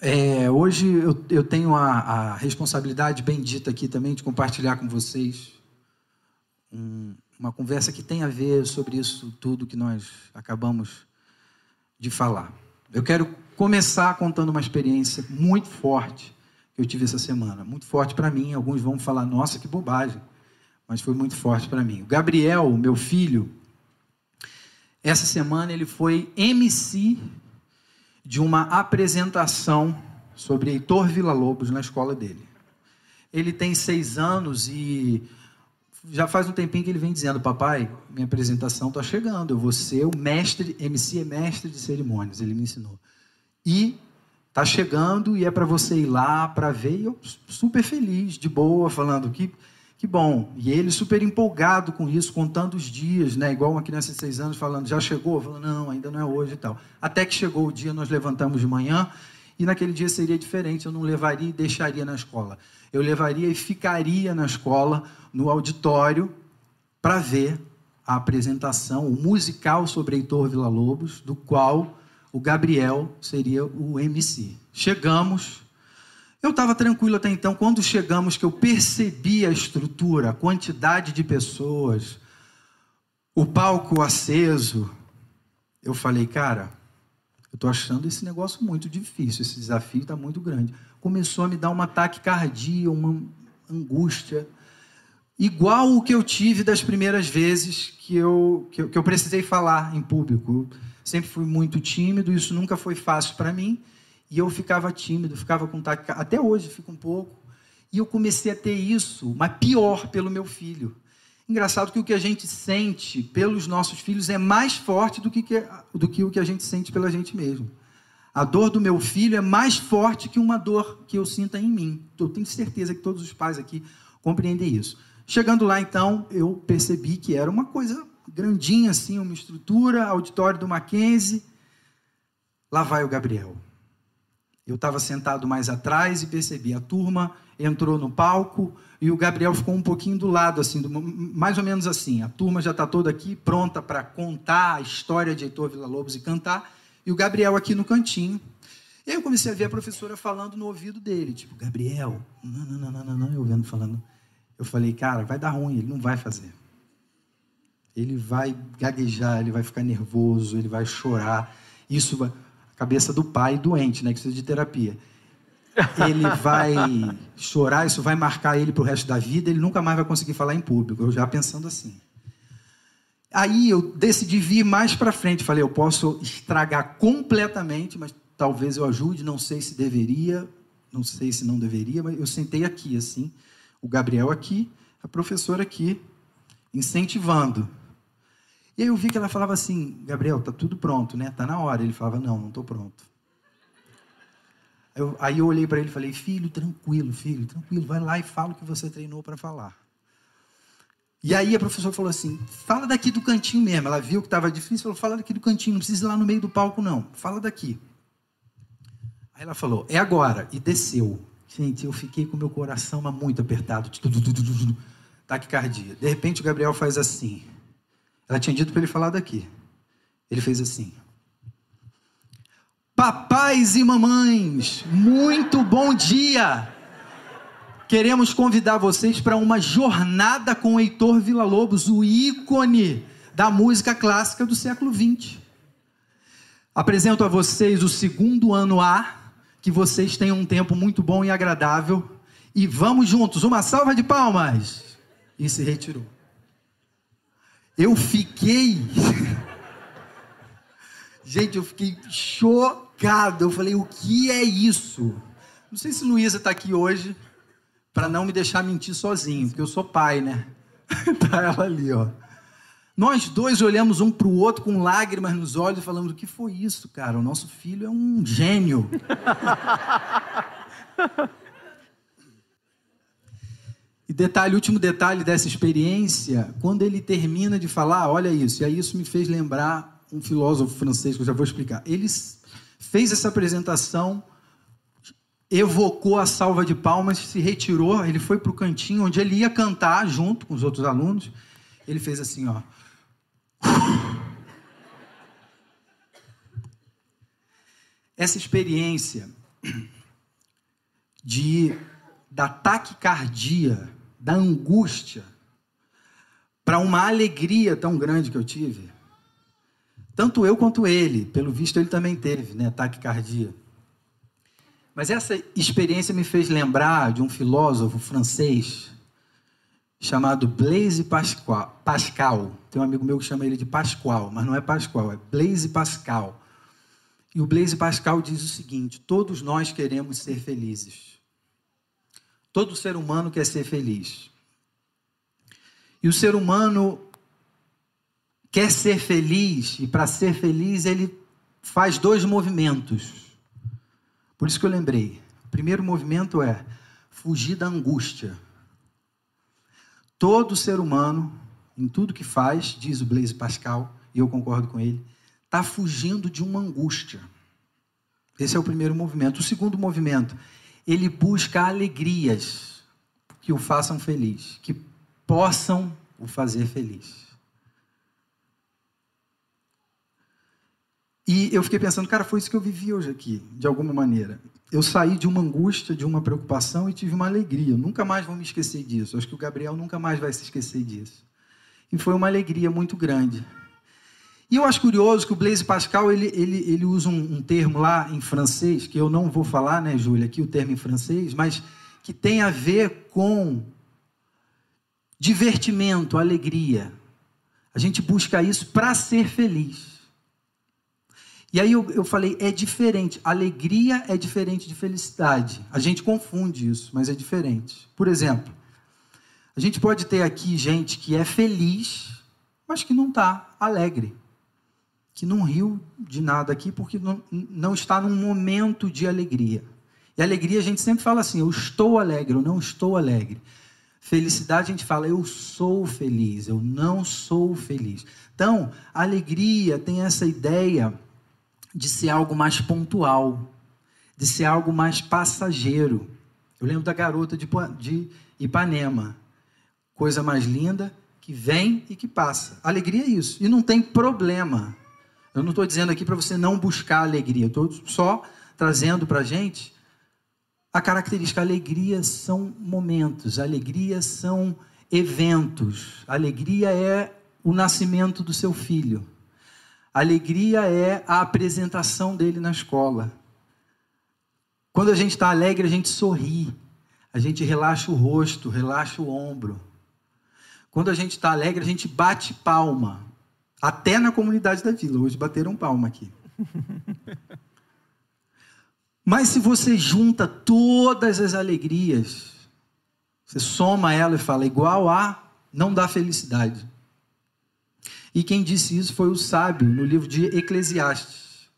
É, hoje eu, eu tenho a, a, responsabilidade bendita aqui também de compartilhar com vocês um, uma conversa que tem a ver sobre isso tudo que nós acabamos de falar. Eu quero começar contando uma experiência muito forte que eu tive essa semana. Muito forte para mim. Alguns vão falar, nossa, que bobagem. Mas foi muito forte para mim. O Gabriel, meu filho, essa semana ele foi MC de uma apresentação sobre Heitor Villa-Lobos na escola dele. Ele tem seis anos e já faz um tempinho que ele vem dizendo, papai, minha apresentação está chegando, eu vou ser o mestre, MC é mestre de cerimônias, ele me ensinou. E está chegando e é para você ir lá para ver, e eu super feliz, de boa, falando que que bom. E ele super empolgado com isso, contando os dias, né? Igual uma criança de seis anos falando, já chegou? Falando, não, ainda não é hoje e tal. Até que chegou o dia, nós levantamos de manhã e naquele dia seria diferente. Eu não levaria e deixaria na escola. Eu levaria e ficaria na escola, no auditório, para ver a apresentação, o musical sobre Heitor Villa-Lobos, do qual o Gabriel seria o MC. Chegamos, eu estava tranquilo até então. Quando chegamos, que eu percebi a estrutura, a quantidade de pessoas, o palco aceso, eu falei, cara, eu estou achando esse negócio muito difícil, esse desafio está muito grande. Começou a me dar um ataque cardíaco, uma angústia, igual o que eu tive das primeiras vezes que eu, que eu, que eu precisei falar em público. Eu sempre fui muito tímido, isso nunca foi fácil para mim. E eu ficava tímido, ficava com taquicardia. Até hoje fico um pouco. E eu comecei a ter isso, mas pior pelo meu filho. Engraçado que o que a gente sente pelos nossos filhos é mais forte do que, do que o que a gente sente pela gente mesmo. A dor do meu filho é mais forte que uma dor que eu sinta em mim. Eu tenho certeza que todos os pais aqui compreendem isso. Chegando lá, então, eu percebi que era uma coisa grandinha assim, uma estrutura, auditório do Mackenzie. Lá vai o Gabriel. Eu estava sentado mais atrás e percebi a turma entrou no palco e o Gabriel ficou um pouquinho do lado, assim, do, mais ou menos assim. A turma já está toda aqui pronta para contar a história de Heitor Villa-Lobos e cantar, e o Gabriel aqui no cantinho. E aí eu comecei a ver a professora falando no ouvido dele, tipo, Gabriel, não, não, não, não, não, eu vendo falando. Eu falei, cara, vai dar ruim, ele não vai fazer. Ele vai gaguejar, ele vai ficar nervoso, ele vai chorar. Isso vai cabeça do pai doente, né, que precisa de terapia. Ele vai chorar, isso vai marcar ele para o resto da vida, ele nunca mais vai conseguir falar em público. Eu já pensando assim. Aí eu decidi vir mais para frente. Falei, eu posso estragar completamente, mas talvez eu ajude. Não sei se deveria, não sei se não deveria, mas eu sentei aqui, assim, o Gabriel aqui, a professora aqui, incentivando. E aí eu vi que ela falava assim, Gabriel, tá tudo pronto, né? Tá na hora. Ele falava, não, não estou pronto. Eu, aí eu olhei para ele e falei, filho, tranquilo, filho, tranquilo, vai lá e fala o que você treinou para falar. E aí a professora falou assim, fala daqui do cantinho mesmo. Ela viu que estava difícil, falou, fala daqui do cantinho, não precisa ir lá no meio do palco não, fala daqui. Aí ela falou, é agora, e desceu. Gente, eu fiquei com meu coração muito apertado, taquicardia. De repente o Gabriel faz assim. Ela tinha dito para ele falar daqui. Ele fez assim. Papais e mamães, muito bom dia! Queremos convidar vocês para uma jornada com Heitor Villa-Lobos, o ícone da música clássica do século XX. Apresento a vocês o segundo ano A, que vocês tenham um tempo muito bom e agradável. E vamos juntos, uma salva de palmas! E se retirou. Eu fiquei. Gente, eu fiquei chocado. Eu falei, o que é isso? Não sei se Luísa está aqui hoje para não me deixar mentir sozinho, porque eu sou pai, né? tá ela ali, ó. Nós dois olhamos um para o outro com lágrimas nos olhos e falamos: o que foi isso, cara? O nosso filho é um gênio. E detalhe, último detalhe dessa experiência, quando ele termina de falar, olha isso, e aí isso me fez lembrar um filósofo francês que eu já vou explicar. Ele fez essa apresentação, evocou a salva de palmas, se retirou, ele foi para o cantinho onde ele ia cantar junto com os outros alunos. Ele fez assim, ó. Essa experiência de da taquicardia, da angústia, para uma alegria tão grande que eu tive. Tanto eu quanto ele, pelo visto ele também teve, né, taquicardia. Mas essa experiência me fez lembrar de um filósofo francês chamado Blaise Pascal. Pascal. Tem um amigo meu que chama ele de Pascal, mas não é Pascal, é Blaise Pascal. E o Blaise Pascal diz o seguinte: todos nós queremos ser felizes. Todo ser humano quer ser feliz. E o ser humano quer ser feliz, e para ser feliz ele faz dois movimentos. Por isso que eu lembrei. O primeiro movimento é fugir da angústia. Todo ser humano, em tudo que faz, diz o Blaise Pascal, e eu concordo com ele, está fugindo de uma angústia. Esse é o primeiro movimento. O segundo movimento ele busca alegrias que o façam feliz, que possam o fazer feliz. E eu fiquei pensando, cara, foi isso que eu vivi hoje aqui, de alguma maneira. Eu saí de uma angústia, de uma preocupação e tive uma alegria. Eu nunca mais vou me esquecer disso. Acho que o Gabriel nunca mais vai se esquecer disso. E foi uma alegria muito grande. E eu acho curioso que o Blaise Pascal ele, ele, ele usa um, um, termo lá em francês, que eu não vou falar, né, Júlia, aqui o termo em francês, mas que tem a ver com divertimento, alegria. A gente busca isso para ser feliz. E aí eu, eu falei, é diferente. Alegria é diferente de felicidade. A gente confunde isso, mas é diferente. Por exemplo, a gente pode ter aqui gente que é feliz, mas que não está alegre que não riu de nada aqui porque não, não está num momento de alegria. E alegria a gente sempre fala assim: eu estou alegre, eu não estou alegre. Felicidade a gente fala: eu sou feliz, eu não sou feliz. Então, alegria tem essa ideia de ser algo mais pontual, de ser algo mais passageiro. Eu lembro da garota de, de Ipanema, coisa mais linda que vem e que passa. Alegria é isso, e não tem problema. Eu não estou dizendo aqui para você não buscar alegria, estou só trazendo para a gente a característica. Alegria são momentos, alegria são eventos, alegria é o nascimento do seu filho, alegria é a apresentação dele na escola. Quando a gente está alegre, a gente sorri, a gente relaxa o rosto, relaxa o ombro. Quando a gente está alegre, a gente bate palma. Até na comunidade da vila. Hoje bateram palma aqui. Mas se você junta todas as alegrias, você soma ela e fala igual a, não dá felicidade. E quem disse isso foi o sábio no livro de Eclesiastes.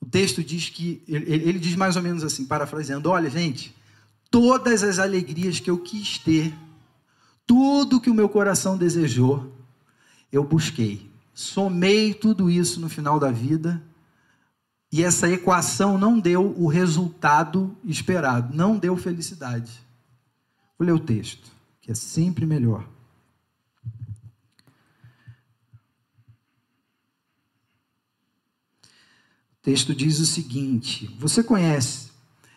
O texto diz que, ele diz mais ou menos assim, parafraseando: Olha, gente, todas as alegrias que eu quis ter, tudo que o meu coração desejou, eu busquei. Somei tudo isso no final da vida e essa equação não deu o resultado esperado, não deu felicidade. Vou ler o texto, que é sempre melhor. O texto diz o seguinte: Você conhece,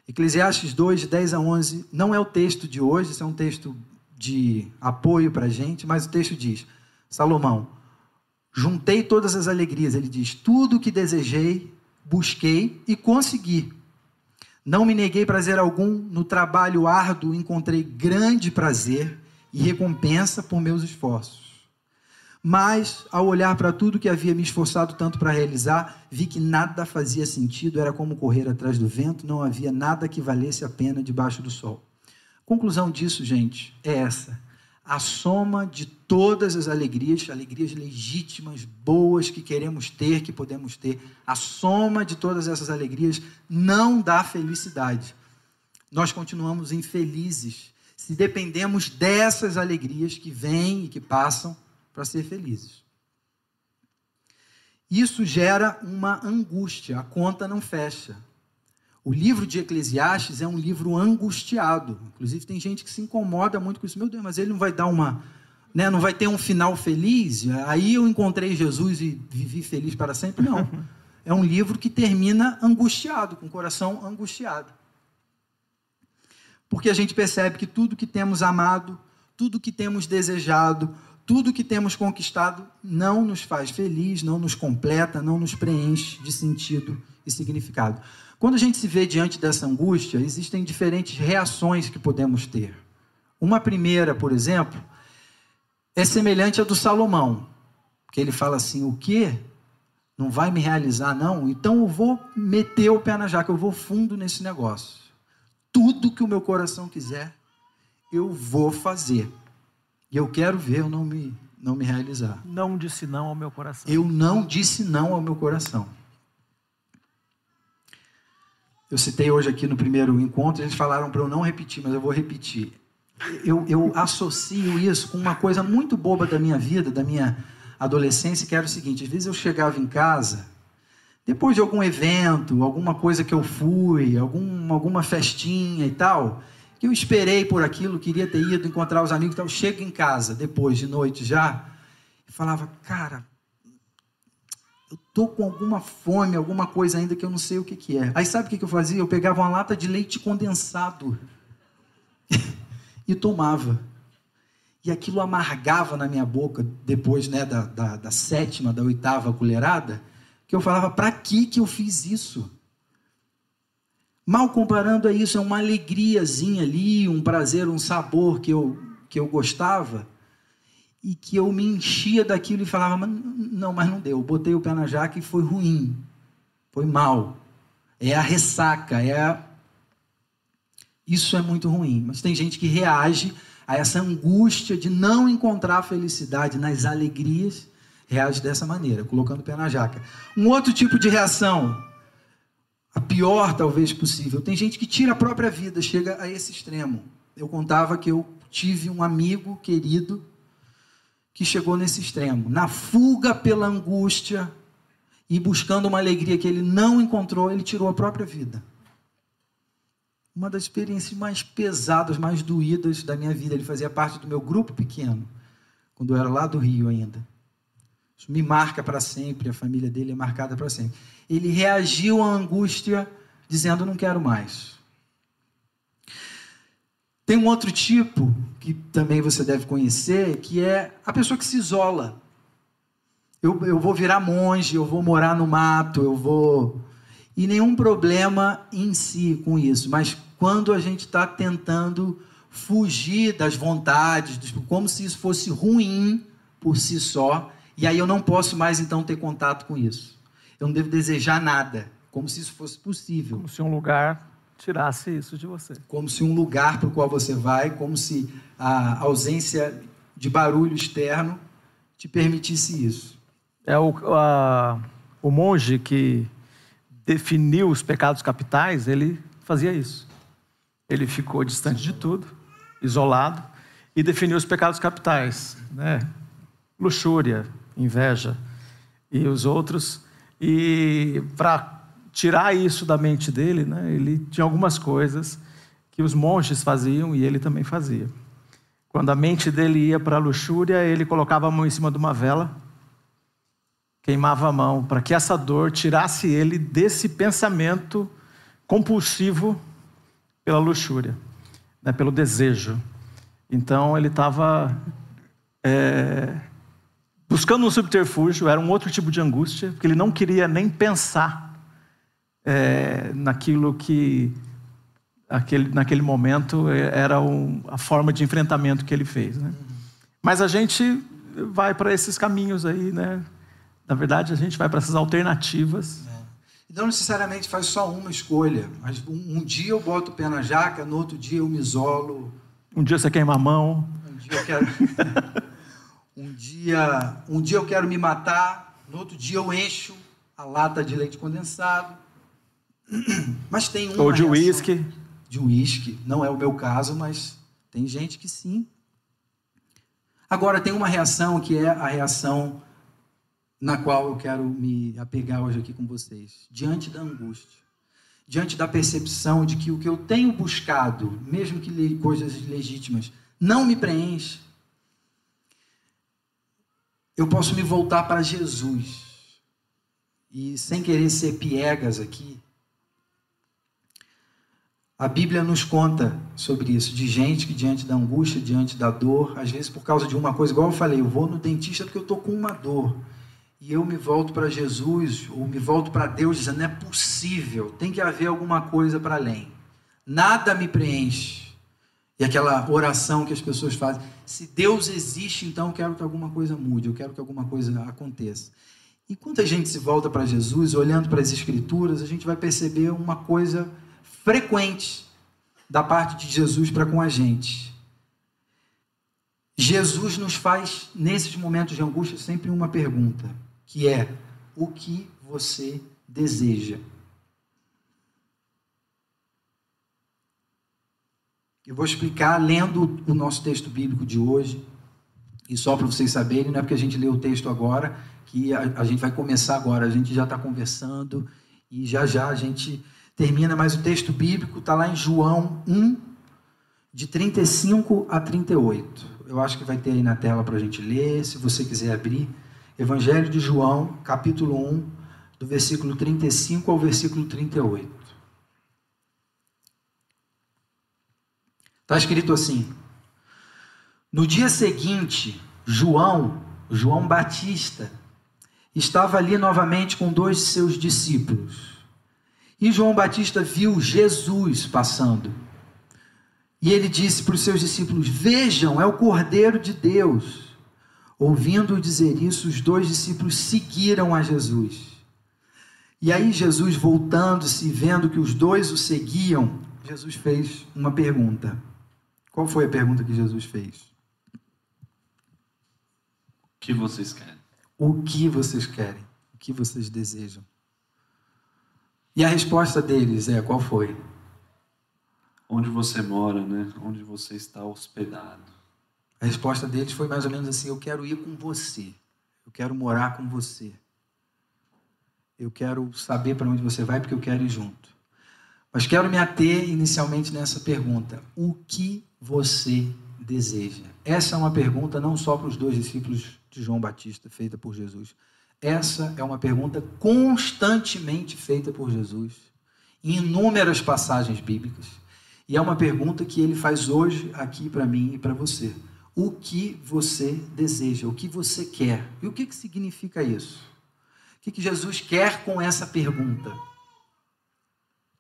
Eclesiastes 2, de 10 a 11, não é o texto de hoje, esse é um texto de apoio para a gente, mas o texto diz: Salomão, juntei todas as alegrias. Ele diz: tudo o que desejei, busquei e consegui. Não me neguei prazer algum, no trabalho árduo encontrei grande prazer e recompensa por meus esforços. Mas, ao olhar para tudo que havia me esforçado tanto para realizar, vi que nada fazia sentido, era como correr atrás do vento, não havia nada que valesse a pena debaixo do sol. Conclusão disso, gente, é essa a soma de todas as alegrias, alegrias legítimas, boas que queremos ter, que podemos ter, a soma de todas essas alegrias não dá felicidade. Nós continuamos infelizes se dependemos dessas alegrias que vêm e que passam para ser felizes. Isso gera uma angústia, a conta não fecha. O livro de Eclesiastes é um livro angustiado. Inclusive, tem gente que se incomoda muito com isso. Meu Deus, mas ele não vai dar uma. Né, não vai ter um final feliz? Aí eu encontrei Jesus e vivi feliz para sempre? Não. é um livro que termina angustiado, com o coração angustiado. Porque a gente percebe que tudo que temos amado, tudo que temos desejado, tudo que temos conquistado não nos faz feliz, não nos completa, não nos preenche de sentido e significado. Quando a gente se vê diante dessa angústia, existem diferentes reações que podemos ter. Uma primeira, por exemplo, é semelhante à do Salomão, que ele fala assim: o que não vai me realizar, não? Então eu vou meter o pé na jaca, eu vou fundo nesse negócio. Tudo que o meu coração quiser, eu vou fazer. E eu quero ver eu não me, não me realizar. Não disse não ao meu coração. Eu não disse não ao meu coração. Eu citei hoje aqui no primeiro encontro, eles falaram para eu não repetir, mas eu vou repetir. Eu, eu associo isso com uma coisa muito boba da minha vida, da minha adolescência, que era o seguinte: às vezes eu chegava em casa, depois de algum evento, alguma coisa que eu fui, algum, alguma festinha e tal, que eu esperei por aquilo, queria ter ido encontrar os amigos e tal, chego em casa, depois de noite já, e falava, cara, eu tô com alguma fome, alguma coisa ainda que eu não sei o que, que é. Aí sabe o que, que eu fazia? Eu pegava uma lata de leite condensado e tomava. E aquilo amargava na minha boca, depois né, da, da, da sétima, da oitava colherada, que eu falava, para que, que eu fiz isso? Mal comparando a isso, é uma alegriazinha ali, um prazer, um sabor que eu, que eu gostava e que eu me enchia daquilo e falava, mas não, mas não deu. Eu botei o pé na jaca e foi ruim, foi mal. É a ressaca, é a... Isso é muito ruim. Mas tem gente que reage a essa angústia de não encontrar felicidade nas alegrias, reage dessa maneira, colocando o pé na jaca. Um outro tipo de reação, a pior talvez possível, tem gente que tira a própria vida, chega a esse extremo. Eu contava que eu tive um amigo querido que chegou nesse extremo, na fuga pela angústia e buscando uma alegria que ele não encontrou, ele tirou a própria vida. Uma das experiências mais pesadas, mais doídas da minha vida. Ele fazia parte do meu grupo pequeno, quando eu era lá do Rio ainda. Isso me marca para sempre, a família dele é marcada para sempre. Ele reagiu à angústia dizendo: Não quero mais. Tem um outro tipo que também você deve conhecer, que é a pessoa que se isola. Eu, eu vou virar monge, eu vou morar no mato, eu vou. E nenhum problema em si com isso, mas quando a gente está tentando fugir das vontades, como se isso fosse ruim por si só, e aí eu não posso mais então ter contato com isso. Eu não devo desejar nada, como se isso fosse possível. Como se um lugar tirasse isso de você. Como se um lugar para o qual você vai, como se a ausência de barulho externo te permitisse isso. É o, a, o monge que definiu os pecados capitais, ele fazia isso. Ele ficou distante de tudo, isolado, e definiu os pecados capitais, né? Luxúria, inveja e os outros. E para tirar isso da mente dele, né, ele tinha algumas coisas que os monges faziam e ele também fazia. Quando a mente dele ia para a luxúria, ele colocava a mão em cima de uma vela, queimava a mão, para que essa dor tirasse ele desse pensamento compulsivo pela luxúria, né, pelo desejo. Então ele estava é, buscando um subterfúgio, era um outro tipo de angústia, porque ele não queria nem pensar é, naquilo que aquele, naquele momento é, era um, a forma de enfrentamento que ele fez. Né? Mas a gente vai para esses caminhos aí, né? Na verdade, a gente vai para essas alternativas. É. Não necessariamente faz só uma escolha, mas um, um, dia eu boto o pé na jaca, no outro dia eu me isolo. Um dia você queima a mão. Um dia eu quero. um dia, um dia eu quero me matar, no outro dia eu encho a lata de leite condensado. Mas tem uma Ou de uísque. De uísque. Não é o meu caso, mas tem gente que sim. Agora, tem uma reação que é a reação na qual eu quero me apegar hoje aqui com vocês. Diante da angústia. Diante da percepção de que o que eu tenho buscado, mesmo que coisas legítimas, não me preenche, eu posso me voltar para Jesus E sem querer ser piegas aqui, a Bíblia nos conta sobre isso, de gente que diante da angústia, diante da dor, às vezes por causa de uma coisa, igual eu falei, eu vou no dentista porque eu estou com uma dor. E eu me volto para Jesus, ou me volto para Deus, dizendo: não é possível, tem que haver alguma coisa para além. Nada me preenche. E aquela oração que as pessoas fazem: se Deus existe, então eu quero que alguma coisa mude, eu quero que alguma coisa aconteça. Enquanto a gente se volta para Jesus, olhando para as Escrituras, a gente vai perceber uma coisa frequente da parte de Jesus para com a gente. Jesus nos faz, nesses momentos de angústia, sempre uma pergunta, que é: o que você deseja? Eu vou explicar lendo o nosso texto bíblico de hoje. E só para vocês saberem, não é porque a gente lê o texto agora que a, a gente vai começar agora. A gente já está conversando e já já a gente termina, mas o texto bíblico está lá em João 1, de 35 a 38. Eu acho que vai ter aí na tela para a gente ler, se você quiser abrir. Evangelho de João, capítulo 1, do versículo 35 ao versículo 38. Está escrito assim: No dia seguinte, João, João Batista, estava ali novamente com dois de seus discípulos. E João Batista viu Jesus passando. E ele disse para os seus discípulos: Vejam, é o Cordeiro de Deus. Ouvindo dizer isso, os dois discípulos seguiram a Jesus. E aí, Jesus, voltando-se e vendo que os dois o seguiam, Jesus fez uma pergunta. Qual foi a pergunta que Jesus fez? O que vocês querem? O que vocês querem? O que vocês desejam? E a resposta deles é: qual foi? Onde você mora, né? Onde você está hospedado. A resposta deles foi mais ou menos assim: eu quero ir com você. Eu quero morar com você. Eu quero saber para onde você vai porque eu quero ir junto. Mas quero me ater inicialmente nessa pergunta: o que você deseja? Essa é uma pergunta não só para os dois discípulos de João Batista, feita por Jesus, essa é uma pergunta constantemente feita por Jesus em inúmeras passagens bíblicas. E é uma pergunta que ele faz hoje aqui para mim e para você. O que você deseja? O que você quer? E o que, que significa isso? O que, que Jesus quer com essa pergunta?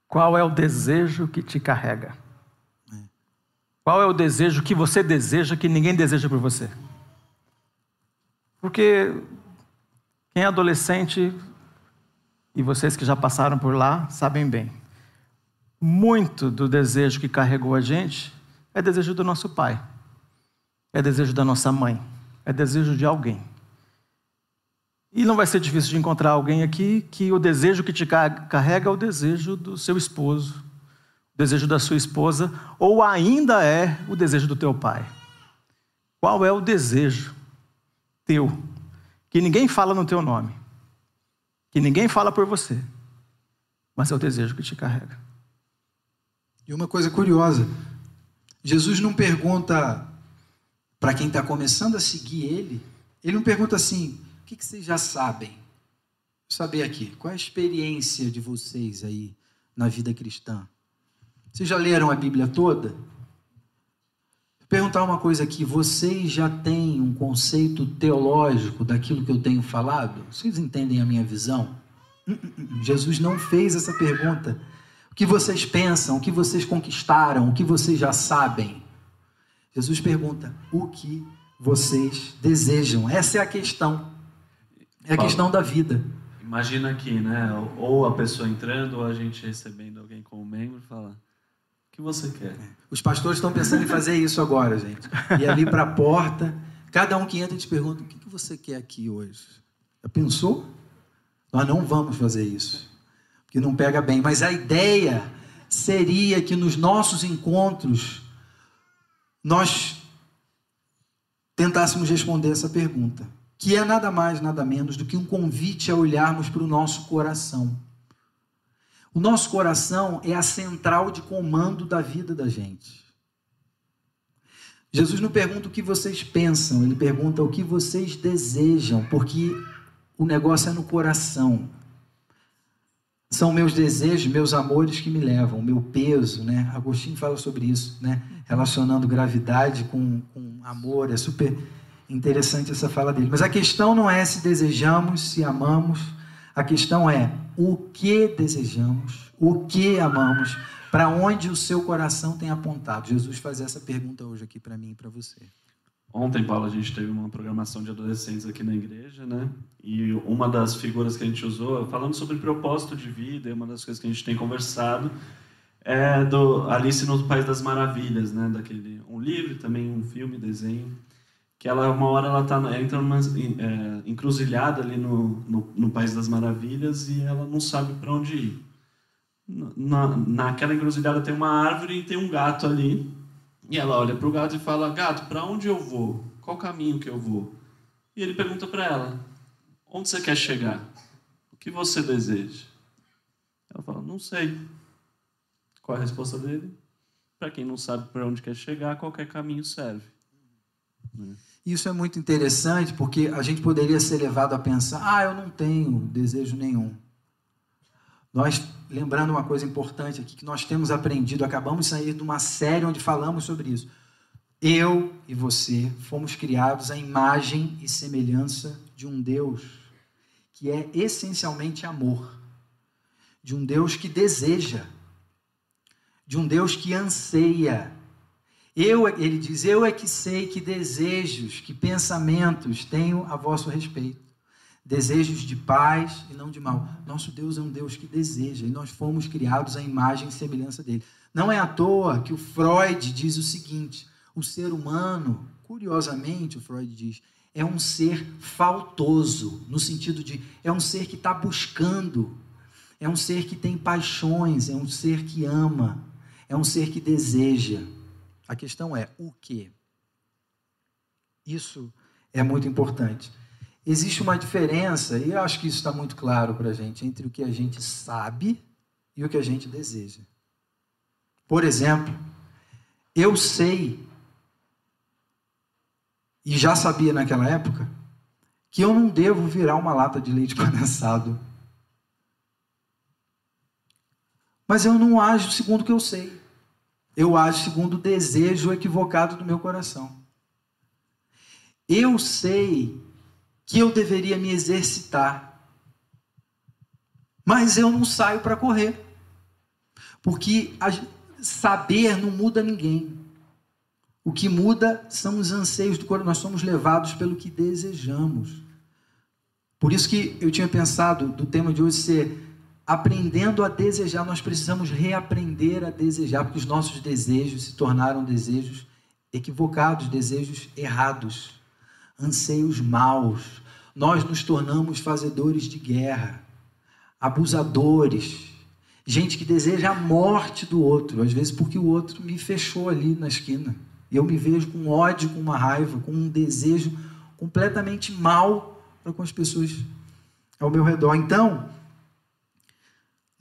Qual é o desejo que te carrega? É. Qual é o desejo que você deseja que ninguém deseja por você? Porque quem é adolescente, e vocês que já passaram por lá, sabem bem. Muito do desejo que carregou a gente é desejo do nosso pai, é desejo da nossa mãe, é desejo de alguém. E não vai ser difícil de encontrar alguém aqui que o desejo que te carrega é o desejo do seu esposo, o desejo da sua esposa, ou ainda é o desejo do teu pai. Qual é o desejo teu que ninguém fala no teu nome, que ninguém fala por você, mas é o desejo que te carrega. E uma coisa curiosa, Jesus não pergunta para quem está começando a seguir ele, ele não pergunta assim: o que, que vocês já sabem? Vou saber aqui, qual é a experiência de vocês aí na vida cristã? Vocês já leram a Bíblia toda? Perguntar uma coisa aqui: vocês já têm um conceito teológico daquilo que eu tenho falado? Vocês entendem a minha visão? Hum, hum, hum, Jesus não fez essa pergunta. O que vocês pensam? O que vocês conquistaram? O que vocês já sabem? Jesus pergunta: o que vocês desejam? Essa é a questão. É a questão da vida. Imagina aqui, né? Ou a pessoa entrando, ou a gente recebendo alguém como membro e fala: que você quer. Os pastores estão pensando em fazer isso agora, gente. E ali para a porta, cada um que entra te pergunta: o que você quer aqui hoje? Já pensou? Nós não vamos fazer isso, porque não pega bem. Mas a ideia seria que nos nossos encontros nós tentássemos responder essa pergunta, que é nada mais, nada menos do que um convite a olharmos para o nosso coração. O nosso coração é a central de comando da vida da gente. Jesus não pergunta o que vocês pensam, ele pergunta o que vocês desejam, porque o negócio é no coração. são meus desejos, meus amores que me levam, meu peso, né? Agostinho fala sobre isso, né? Relacionando gravidade com, com amor, é super interessante essa fala dele. Mas a questão não é se desejamos, se amamos, a questão é o que desejamos, o que amamos, para onde o seu coração tem apontado. Jesus faz essa pergunta hoje aqui para mim e para você. Ontem, Paulo, a gente teve uma programação de adolescentes aqui na igreja, né? E uma das figuras que a gente usou, falando sobre propósito de vida, e uma das coisas que a gente tem conversado é do Alice no País das Maravilhas, né? Daquele um livro, também um filme, desenho, que ela uma hora ela tá entra numa é, encruzilhada ali no, no, no País das Maravilhas e ela não sabe para onde ir. Na, naquela encruzilhada tem uma árvore e tem um gato ali e ela olha para o gato e fala: Gato, para onde eu vou? Qual caminho que eu vou? E ele pergunta para ela: Onde você quer chegar? O que você deseja? Ela fala: Não sei. Qual a resposta dele? Para quem não sabe para onde quer chegar, qualquer caminho serve. Né? Isso é muito interessante porque a gente poderia ser levado a pensar: ah, eu não tenho desejo nenhum. Nós, lembrando uma coisa importante aqui, que nós temos aprendido, acabamos de sair de uma série onde falamos sobre isso. Eu e você fomos criados à imagem e semelhança de um Deus que é essencialmente amor, de um Deus que deseja, de um Deus que anseia. Eu, ele diz: Eu é que sei que desejos, que pensamentos tenho a vosso respeito desejos de paz e não de mal. Nosso Deus é um Deus que deseja e nós fomos criados à imagem e semelhança dele. Não é à toa que o Freud diz o seguinte: o ser humano, curiosamente, o Freud diz, é um ser faltoso, no sentido de é um ser que está buscando, é um ser que tem paixões, é um ser que ama, é um ser que deseja. A questão é o que? Isso é muito importante. Existe uma diferença, e eu acho que isso está muito claro para a gente, entre o que a gente sabe e o que a gente deseja. Por exemplo, eu sei, e já sabia naquela época, que eu não devo virar uma lata de leite condensado. Mas eu não ajo segundo o que eu sei. Eu ajo segundo o desejo equivocado do meu coração. Eu sei que eu deveria me exercitar. Mas eu não saio para correr. Porque saber não muda ninguém. O que muda são os anseios do coração. Nós somos levados pelo que desejamos. Por isso que eu tinha pensado do tema de hoje ser aprendendo a desejar. Nós precisamos reaprender a desejar, porque os nossos desejos se tornaram desejos equivocados, desejos errados anseios maus. Nós nos tornamos fazedores de guerra, abusadores, gente que deseja a morte do outro, às vezes porque o outro me fechou ali na esquina. Eu me vejo com ódio, com uma raiva, com um desejo completamente mal para com as pessoas ao meu redor. Então,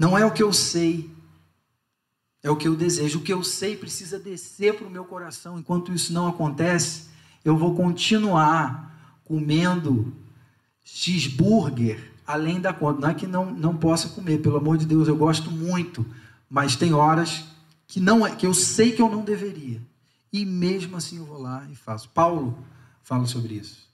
não é o que eu sei, é o que eu desejo. O que eu sei precisa descer para o meu coração. Enquanto isso não acontece, eu vou continuar comendo cheeseburger além da conta. Não é que não, não possa comer, pelo amor de Deus, eu gosto muito, mas tem horas que não é, que eu sei que eu não deveria. E mesmo assim eu vou lá e faço. Paulo fala sobre isso.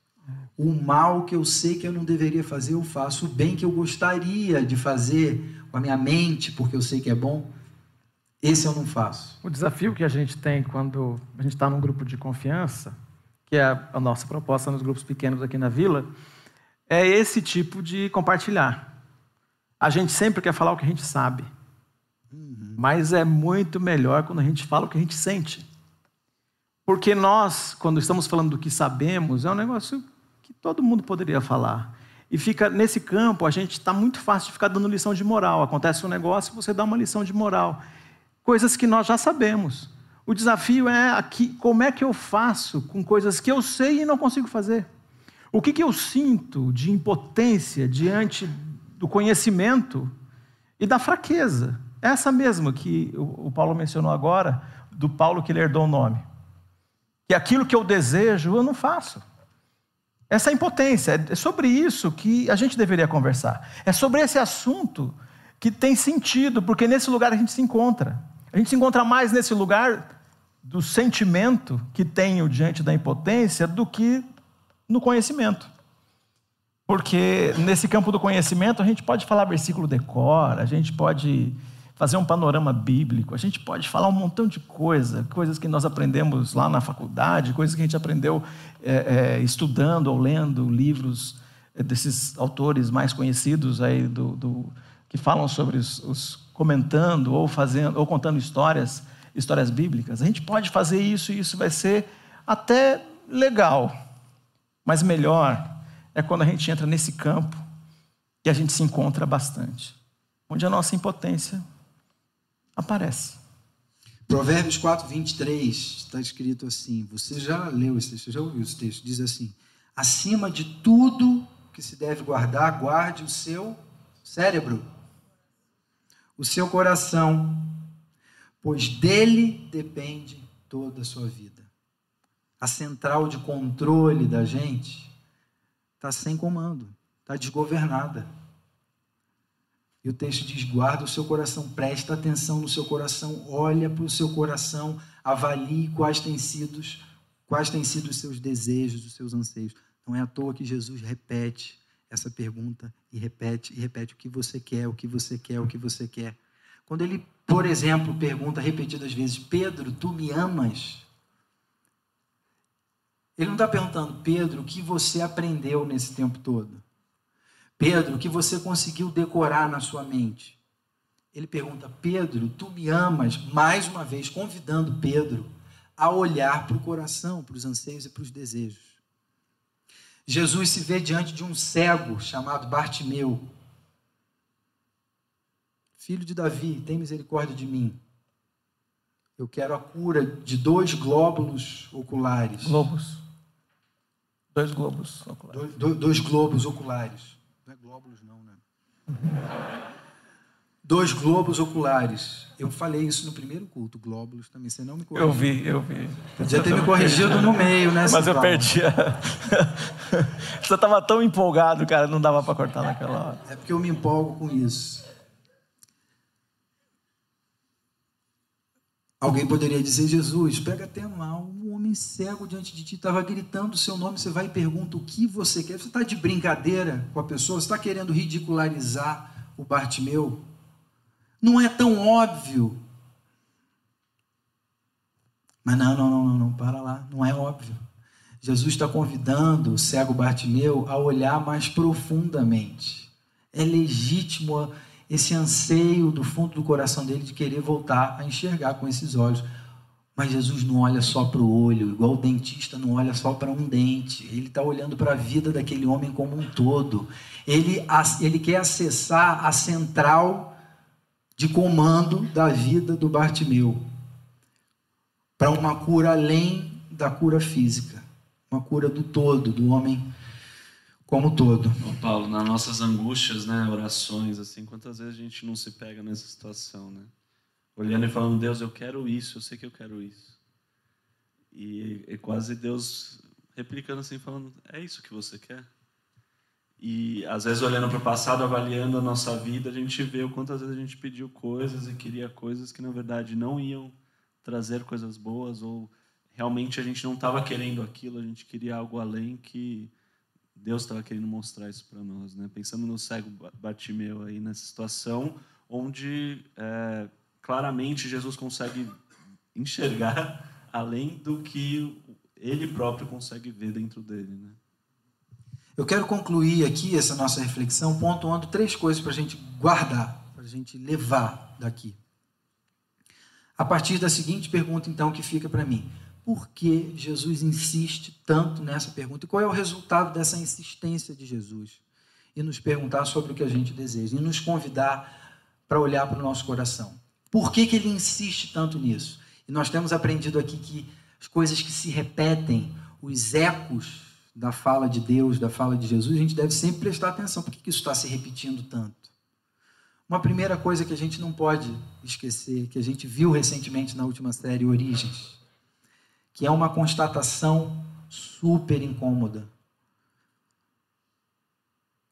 O mal que eu sei que eu não deveria fazer, eu faço. O bem que eu gostaria de fazer com a minha mente, porque eu sei que é bom, esse eu não faço. O desafio que a gente tem quando a gente está num grupo de confiança que é a nossa proposta nos grupos pequenos aqui na vila, é esse tipo de compartilhar. A gente sempre quer falar o que a gente sabe, uhum. mas é muito melhor quando a gente fala o que a gente sente. Porque nós, quando estamos falando do que sabemos, é um negócio que todo mundo poderia falar. E fica nesse campo, a gente está muito fácil de ficar dando lição de moral. Acontece um negócio, você dá uma lição de moral. Coisas que nós já sabemos. O desafio é aqui, como é que eu faço com coisas que eu sei e não consigo fazer? O que, que eu sinto de impotência diante do conhecimento e da fraqueza? Essa mesma que o Paulo mencionou agora, do Paulo que ele herdou o nome. Que aquilo que eu desejo, eu não faço. Essa impotência, é sobre isso que a gente deveria conversar. É sobre esse assunto que tem sentido, porque nesse lugar a gente se encontra. A gente se encontra mais nesse lugar do sentimento que tenho diante da impotência do que no conhecimento. Porque nesse campo do conhecimento a gente pode falar versículo decor, a gente pode fazer um panorama bíblico, a gente pode falar um montão de coisa, coisas que nós aprendemos lá na faculdade, coisas que a gente aprendeu é, é, estudando ou lendo livros é, desses autores mais conhecidos aí do, do que falam sobre os, os, comentando ou fazendo ou contando histórias, histórias bíblicas. A gente pode fazer isso e isso vai ser até legal, mas melhor é quando a gente entra nesse campo que a gente se encontra bastante, onde a nossa impotência aparece. Provérbios 4, 23 está escrito assim. Você já leu esse texto, já ouviu esse texto? Diz assim: acima de tudo que se deve guardar, guarde o seu cérebro, o seu coração, pois dele depende toda a sua vida. A central de controle da gente está sem comando, está desgovernada. O texto diz: guarda o seu coração, presta atenção no seu coração, olha para o seu coração, avalie quais têm sido, quais têm sido os seus desejos, os seus anseios. Não é à toa que Jesus repete essa pergunta e repete e repete o que você quer, o que você quer, o que você quer. Quando ele, por exemplo, pergunta repetidas vezes: Pedro, tu me amas? Ele não está perguntando, Pedro, o que você aprendeu nesse tempo todo? Pedro, o que você conseguiu decorar na sua mente? Ele pergunta, Pedro, tu me amas? Mais uma vez, convidando Pedro a olhar para o coração, para os anseios e para os desejos. Jesus se vê diante de um cego chamado Bartimeu. Filho de Davi, tem misericórdia de mim. Eu quero a cura de dois glóbulos oculares. Globos. Dois globos oculares. Dois, dois globos oculares. Não é glóbulos, não, né? dois globos oculares. Eu falei isso no primeiro culto, glóbulos também. Você não me corrigiu. Eu vi, eu vi. Podia ter me corrigido no meio, né? Mas eu perdi. Você estava tão empolgado, cara, não dava para cortar naquela hora. É porque eu me empolgo com isso. Alguém poderia dizer, Jesus, pega até mal, um homem cego diante de ti estava gritando o seu nome, você vai e pergunta o que você quer. Você está de brincadeira com a pessoa? Você está querendo ridicularizar o Bartimeu? Não é tão óbvio. Mas não, não, não, não, não, para lá, não é óbvio. Jesus está convidando o cego Bartimeu a olhar mais profundamente. É legítimo esse anseio do fundo do coração dele de querer voltar a enxergar com esses olhos. Mas Jesus não olha só para o olho, igual o dentista não olha só para um dente. Ele está olhando para a vida daquele homem como um todo. Ele, ele quer acessar a central de comando da vida do Bartimeu para uma cura além da cura física, uma cura do todo, do homem como todo. Ô Paulo, nas nossas angústias, né, orações, assim, quantas vezes a gente não se pega nessa situação, né? Olhando e falando, Deus, eu quero isso, eu sei que eu quero isso. E, e quase Deus replicando assim, falando, é isso que você quer? E às vezes olhando para o passado, avaliando a nossa vida, a gente vê o quantas vezes a gente pediu coisas e queria coisas que na verdade não iam trazer coisas boas ou realmente a gente não estava querendo aquilo, a gente queria algo além que Deus estava querendo mostrar isso para nós, né? Pensando no cego Bartimeu aí nessa situação, onde é, claramente Jesus consegue enxergar além do que ele próprio consegue ver dentro dele, né? Eu quero concluir aqui essa nossa reflexão pontuando três coisas para a gente guardar, para a gente levar daqui. A partir da seguinte pergunta, então, que fica para mim: por que Jesus insiste tanto nessa pergunta e qual é o resultado dessa insistência de Jesus e nos perguntar sobre o que a gente deseja e nos convidar para olhar para o nosso coração. Por que, que ele insiste tanto nisso? E nós temos aprendido aqui que as coisas que se repetem, os ecos da fala de Deus, da fala de Jesus, a gente deve sempre prestar atenção. Por que, que isso está se repetindo tanto? Uma primeira coisa que a gente não pode esquecer, que a gente viu recentemente na última série Origens, que é uma constatação super incômoda.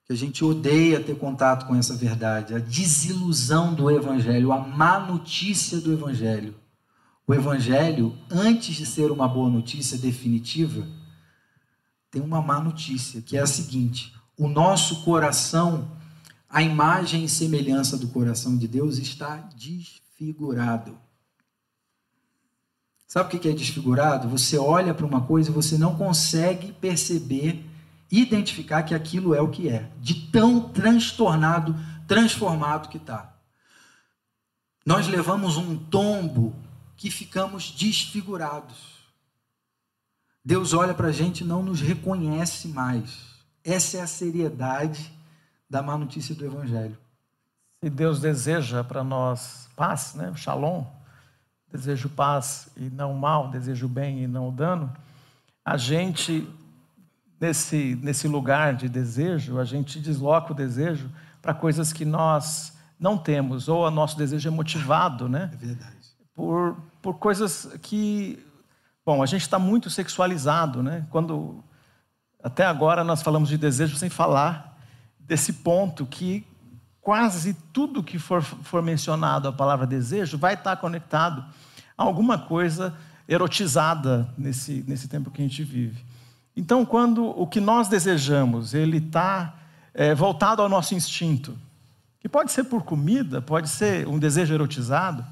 que a gente odeia ter contato com essa verdade, a desilusão do Evangelho, a má notícia do Evangelho. O Evangelho, antes de ser uma boa notícia definitiva, tem uma má notícia, que é a seguinte: o nosso coração, a imagem e semelhança do coração de Deus está desfigurado. Sabe o que é desfigurado? Você olha para uma coisa e você não consegue perceber, identificar que aquilo é o que é, de tão transtornado, transformado que está. Nós levamos um tombo que ficamos desfigurados. Deus olha para a gente e não nos reconhece mais. Essa é a seriedade da má notícia do Evangelho. Se Deus deseja para nós paz, né? Shalom, desejo paz e não mal, desejo bem e não dano, a gente, nesse, nesse lugar de desejo, a gente desloca o desejo para coisas que nós não temos, ou o nosso desejo é motivado, né? É verdade. Por, por coisas que. Bom, a gente está muito sexualizado, né? Quando. Até agora nós falamos de desejo sem falar desse ponto que quase tudo que for, for mencionado a palavra desejo vai estar conectado a alguma coisa erotizada nesse, nesse tempo que a gente vive. Então, quando o que nós desejamos ele está é, voltado ao nosso instinto, que pode ser por comida, pode ser um desejo erotizado,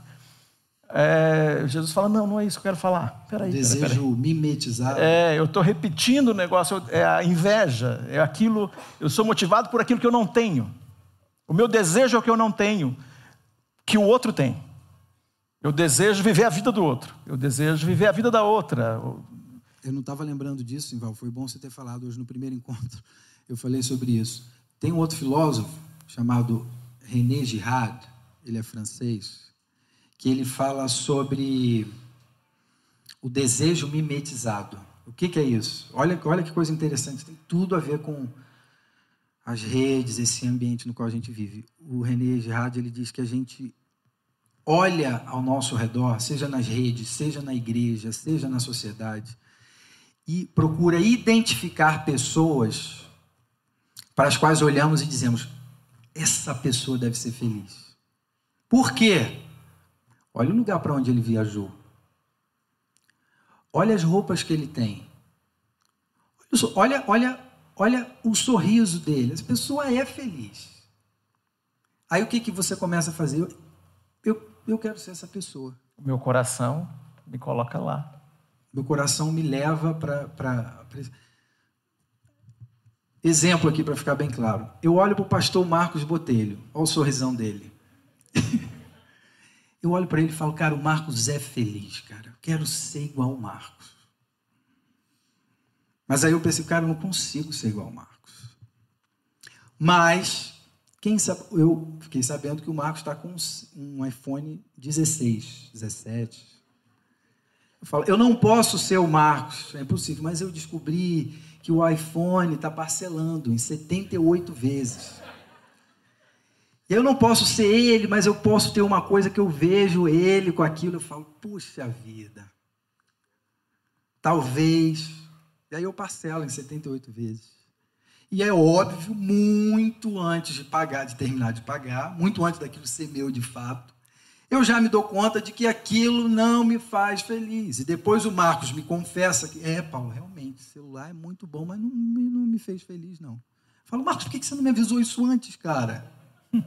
é, Jesus fala: Não, não é isso que eu quero falar. Peraí, Desejo mimetizado. É, eu estou repetindo o negócio, é a inveja, é aquilo, eu sou motivado por aquilo que eu não tenho. O meu desejo é o que eu não tenho, que o outro tem. Eu desejo viver a vida do outro. Eu desejo viver a vida da outra. Eu não estava lembrando disso, Val. Foi bom você ter falado hoje no primeiro encontro. Eu falei sobre isso. Tem um outro filósofo chamado René Girard, ele é francês, que ele fala sobre o desejo mimetizado. O que, que é isso? Olha, olha que coisa interessante. Tem tudo a ver com as redes, esse ambiente no qual a gente vive. O René Girard ele diz que a gente olha ao nosso redor, seja nas redes, seja na igreja, seja na sociedade, e procura identificar pessoas para as quais olhamos e dizemos: essa pessoa deve ser feliz. Por quê? Olha o lugar para onde ele viajou. Olha as roupas que ele tem. Olha, olha Olha o sorriso dele. Essa pessoa é feliz. Aí o que, que você começa a fazer? Eu, eu, eu quero ser essa pessoa. O meu coração me coloca lá. Meu coração me leva para. Exemplo aqui para ficar bem claro. Eu olho para o pastor Marcos Botelho. Olha o sorrisão dele. eu olho para ele e falo, cara, o Marcos é feliz, cara. Eu quero ser igual ao Marcos. Mas aí eu pensei, cara, eu não consigo ser igual ao Marcos. Mas, quem sabe, eu fiquei sabendo que o Marcos está com um iPhone 16, 17. Eu falo, eu não posso ser o Marcos, é impossível, mas eu descobri que o iPhone está parcelando em 78 vezes. Eu não posso ser ele, mas eu posso ter uma coisa que eu vejo ele com aquilo. Eu falo, puxa vida. Talvez e aí eu parcelo em 78 vezes. E é óbvio, muito antes de pagar, de terminar de pagar, muito antes daquilo ser meu de fato, eu já me dou conta de que aquilo não me faz feliz. E depois o Marcos me confessa que, é, Paulo, realmente, celular é muito bom, mas não, não me fez feliz, não. Eu falo, Marcos, por que você não me avisou isso antes, cara?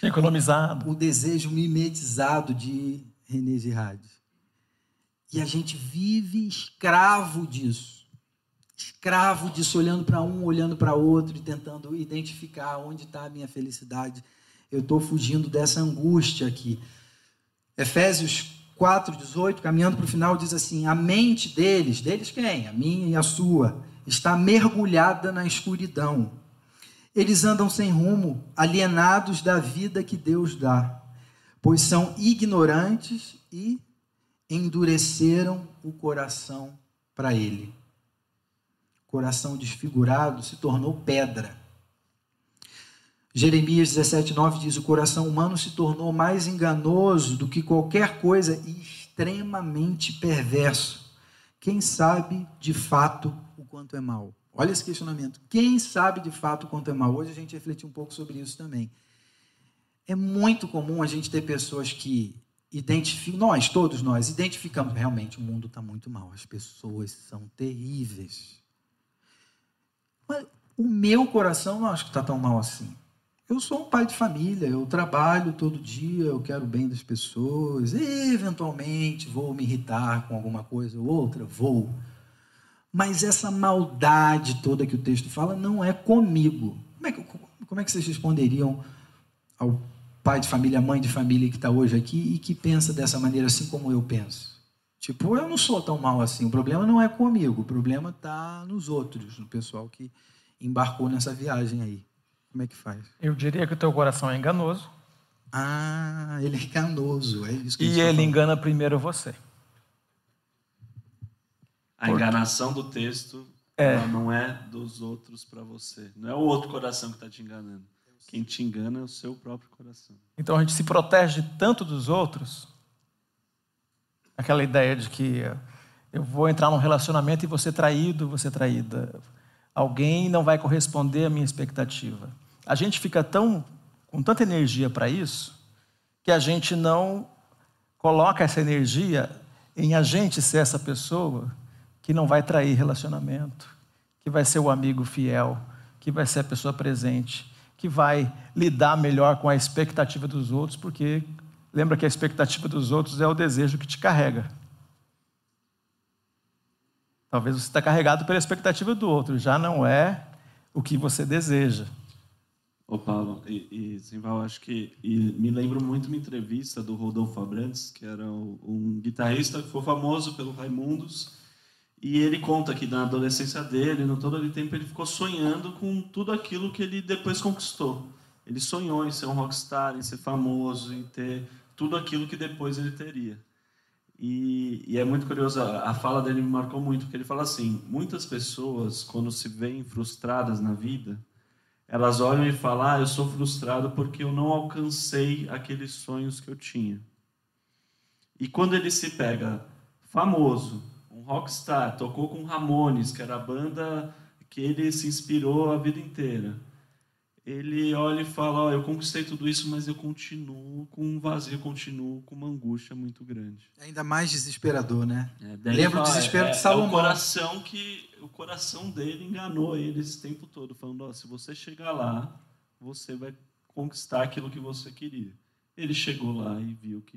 Economizado. O desejo mimetizado de René Girard. E a gente vive escravo disso. Escravo disso, olhando para um, olhando para outro e tentando identificar onde está a minha felicidade. Eu estou fugindo dessa angústia aqui. Efésios 4, 18, caminhando para o final, diz assim: A mente deles, deles quem? A minha e a sua, está mergulhada na escuridão. Eles andam sem rumo, alienados da vida que Deus dá, pois são ignorantes e endureceram o coração para ele. O coração desfigurado se tornou pedra. Jeremias 17,9 diz: O coração humano se tornou mais enganoso do que qualquer coisa e extremamente perverso. Quem sabe de fato o quanto é mal? Olha esse questionamento. Quem sabe de fato quanto é mal? Hoje a gente refletiu um pouco sobre isso também. É muito comum a gente ter pessoas que identificam, nós, todos nós, identificamos realmente o mundo está muito mal, as pessoas são terríveis. Mas o meu coração não acho que está tão mal assim. Eu sou um pai de família, eu trabalho todo dia, eu quero o bem das pessoas, e, eventualmente vou me irritar com alguma coisa ou outra, vou. Mas essa maldade toda que o texto fala não é comigo. Como é que, como é que vocês responderiam ao pai de família, mãe de família que está hoje aqui e que pensa dessa maneira assim como eu penso? Tipo, eu não sou tão mal assim. O problema não é comigo, o problema está nos outros, no pessoal que embarcou nessa viagem aí. Como é que faz? Eu diria que o teu coração é enganoso. Ah, ele é enganoso, é isso que E ele engana primeiro você. A enganação do texto É. não é dos outros para você. Não é o outro coração que está te enganando. Quem te engana é o seu próprio coração. Então a gente se protege tanto dos outros. Aquela ideia de que eh, eu vou entrar num relacionamento e ser traído, ser traída. Alguém não vai corresponder à minha expectativa. A gente fica tão com tanta energia para isso que a gente não coloca essa energia em a gente ser essa pessoa que não vai trair relacionamento, que vai ser o amigo fiel, que vai ser a pessoa presente, que vai lidar melhor com a expectativa dos outros, porque lembra que a expectativa dos outros é o desejo que te carrega. Talvez você está carregado pela expectativa do outro, já não é o que você deseja. Ô Paulo, e, e Simval, acho que me lembro muito uma entrevista do Rodolfo Abrantes, que era um guitarrista que foi famoso pelo Raimundos, e ele conta que na adolescência dele, no todo aquele tempo, ele ficou sonhando com tudo aquilo que ele depois conquistou. Ele sonhou em ser um rockstar, em ser famoso, em ter tudo aquilo que depois ele teria. E, e é muito curioso, a, a fala dele me marcou muito, porque ele fala assim: muitas pessoas, quando se veem frustradas na vida, elas olham e falam: ah, eu sou frustrado porque eu não alcancei aqueles sonhos que eu tinha. E quando ele se pega famoso, rockstar, tocou com Ramones, que era a banda que ele se inspirou a vida inteira. Ele olha e fala: ó, eu conquistei tudo isso, mas eu continuo com um vazio, continuo com uma angústia muito grande. Ainda mais desesperador, né? É, Lembra o desespero é, de É Salomão. o coração que o coração dele enganou ele esse tempo todo, falando: ó, se você chegar lá, você vai conquistar aquilo que você queria. Ele chegou lá e viu que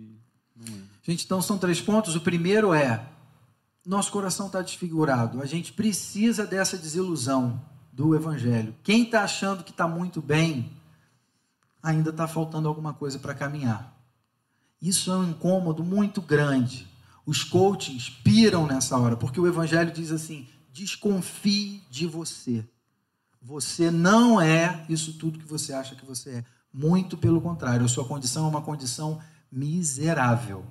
não é. Gente, então são três pontos. O primeiro é: nosso coração está desfigurado. A gente precisa dessa desilusão do Evangelho. Quem está achando que está muito bem, ainda está faltando alguma coisa para caminhar. Isso é um incômodo muito grande. Os coachings piram nessa hora, porque o Evangelho diz assim: desconfie de você. Você não é isso tudo que você acha que você é. Muito pelo contrário, a sua condição é uma condição miserável.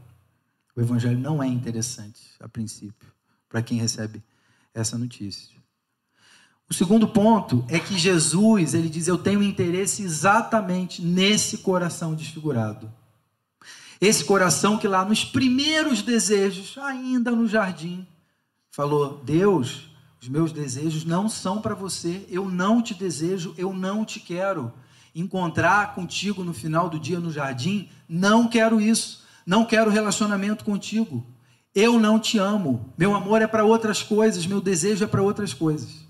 O evangelho não é interessante a princípio para quem recebe essa notícia. O segundo ponto é que Jesus, ele diz: "Eu tenho interesse exatamente nesse coração desfigurado". Esse coração que lá nos primeiros desejos, ainda no jardim, falou: "Deus, os meus desejos não são para você, eu não te desejo, eu não te quero. Encontrar contigo no final do dia no jardim, não quero isso, não quero relacionamento contigo. Eu não te amo, meu amor é para outras coisas, meu desejo é para outras coisas.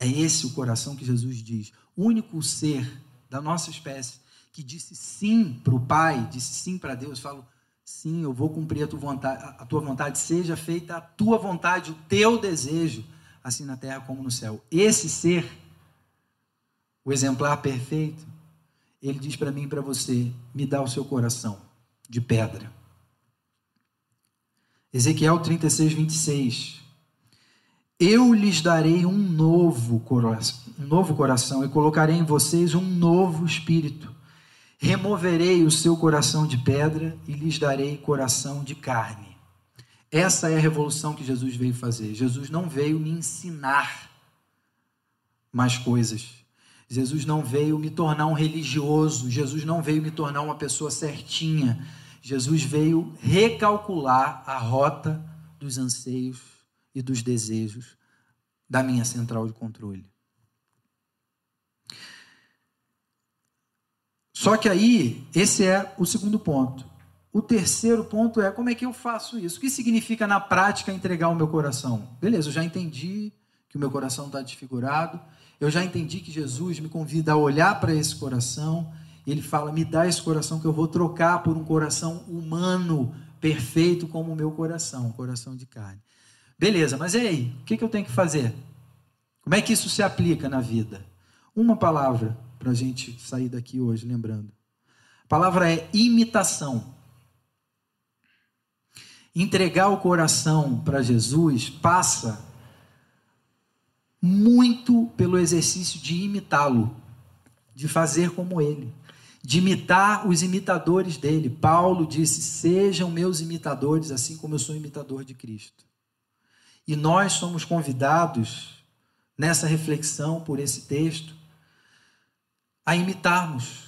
É esse o coração que Jesus diz, o único ser da nossa espécie que disse sim para o Pai, disse sim para Deus, falo, sim, eu vou cumprir a tua, vontade, a tua vontade, seja feita a tua vontade, o teu desejo, assim na terra como no céu. Esse ser, o exemplar perfeito, ele diz para mim e para você: me dá o seu coração de pedra. Ezequiel 36, 26. Eu lhes darei um novo coração, um novo coração e colocarei em vocês um novo espírito. Removerei o seu coração de pedra e lhes darei coração de carne. Essa é a revolução que Jesus veio fazer. Jesus não veio me ensinar mais coisas. Jesus não veio me tornar um religioso. Jesus não veio me tornar uma pessoa certinha. Jesus veio recalcular a rota dos anseios e dos desejos da minha central de controle. Só que aí, esse é o segundo ponto. O terceiro ponto é como é que eu faço isso? O que significa na prática entregar o meu coração? Beleza, eu já entendi que o meu coração está desfigurado, eu já entendi que Jesus me convida a olhar para esse coração, ele fala: me dá esse coração que eu vou trocar por um coração humano, perfeito como o meu coração, coração de carne. Beleza, mas e aí? O que, que eu tenho que fazer? Como é que isso se aplica na vida? Uma palavra para a gente sair daqui hoje, lembrando. A palavra é imitação. Entregar o coração para Jesus passa muito pelo exercício de imitá-lo, de fazer como ele, de imitar os imitadores dele. Paulo disse: Sejam meus imitadores, assim como eu sou imitador de Cristo. E nós somos convidados, nessa reflexão por esse texto, a imitarmos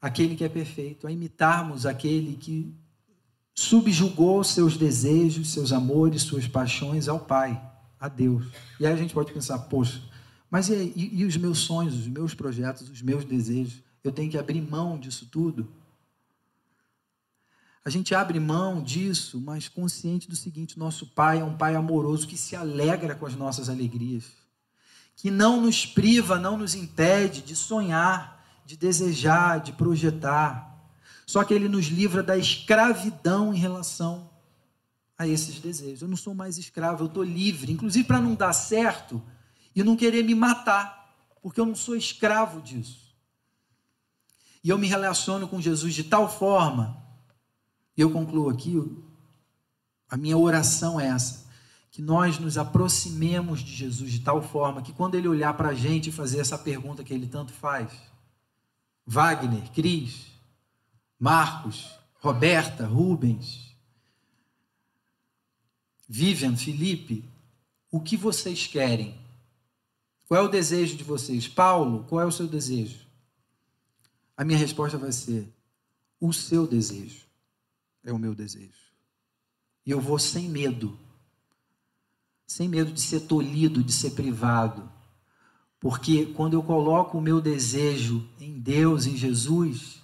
aquele que é perfeito, a imitarmos aquele que subjugou seus desejos, seus amores, suas paixões ao Pai, a Deus. E aí a gente pode pensar, poxa, mas e, e, e os meus sonhos, os meus projetos, os meus desejos? Eu tenho que abrir mão disso tudo? A gente abre mão disso, mas consciente do seguinte: nosso Pai é um Pai amoroso que se alegra com as nossas alegrias, que não nos priva, não nos impede de sonhar, de desejar, de projetar. Só que ele nos livra da escravidão em relação a esses desejos. Eu não sou mais escravo, eu estou livre, inclusive para não dar certo e não querer me matar, porque eu não sou escravo disso. E eu me relaciono com Jesus de tal forma, e eu concluo aqui, a minha oração é essa, que nós nos aproximemos de Jesus de tal forma que quando ele olhar para a gente e fazer essa pergunta que ele tanto faz, Wagner, Cris, Marcos, Roberta, Rubens, Vivian, Felipe, o que vocês querem? Qual é o desejo de vocês? Paulo, qual é o seu desejo? A minha resposta vai ser: o seu desejo é o meu desejo. E eu vou sem medo, sem medo de ser tolhido, de ser privado porque quando eu coloco o meu desejo em Deus, em Jesus,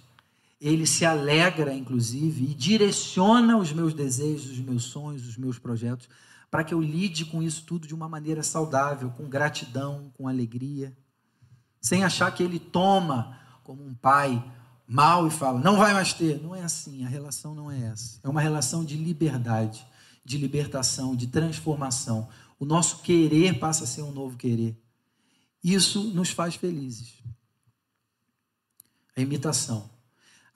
ele se alegra, inclusive, e direciona os meus desejos, os meus sonhos, os meus projetos, para que eu lide com isso tudo de uma maneira saudável, com gratidão, com alegria, sem achar que ele toma como um pai mal e fala, não vai mais ter. Não é assim, a relação não é essa. É uma relação de liberdade, de libertação, de transformação. O nosso querer passa a ser um novo querer. Isso nos faz felizes. A imitação.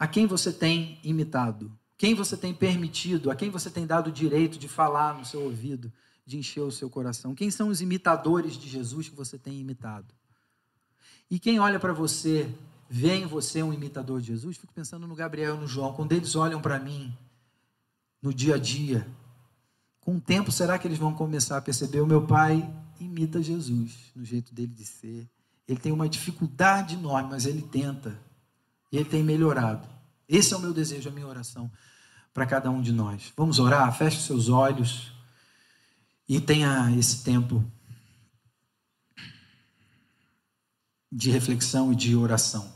A quem você tem imitado? Quem você tem permitido? A quem você tem dado o direito de falar no seu ouvido, de encher o seu coração? Quem são os imitadores de Jesus que você tem imitado? E quem olha para você, vê em você um imitador de Jesus? Fico pensando no Gabriel e no João. Quando eles olham para mim, no dia a dia, com o tempo, será que eles vão começar a perceber o meu pai imita Jesus no jeito dele de ser. Ele tem uma dificuldade enorme, mas ele tenta. E ele tem melhorado. Esse é o meu desejo, a minha oração para cada um de nós. Vamos orar? Feche seus olhos e tenha esse tempo de reflexão e de oração.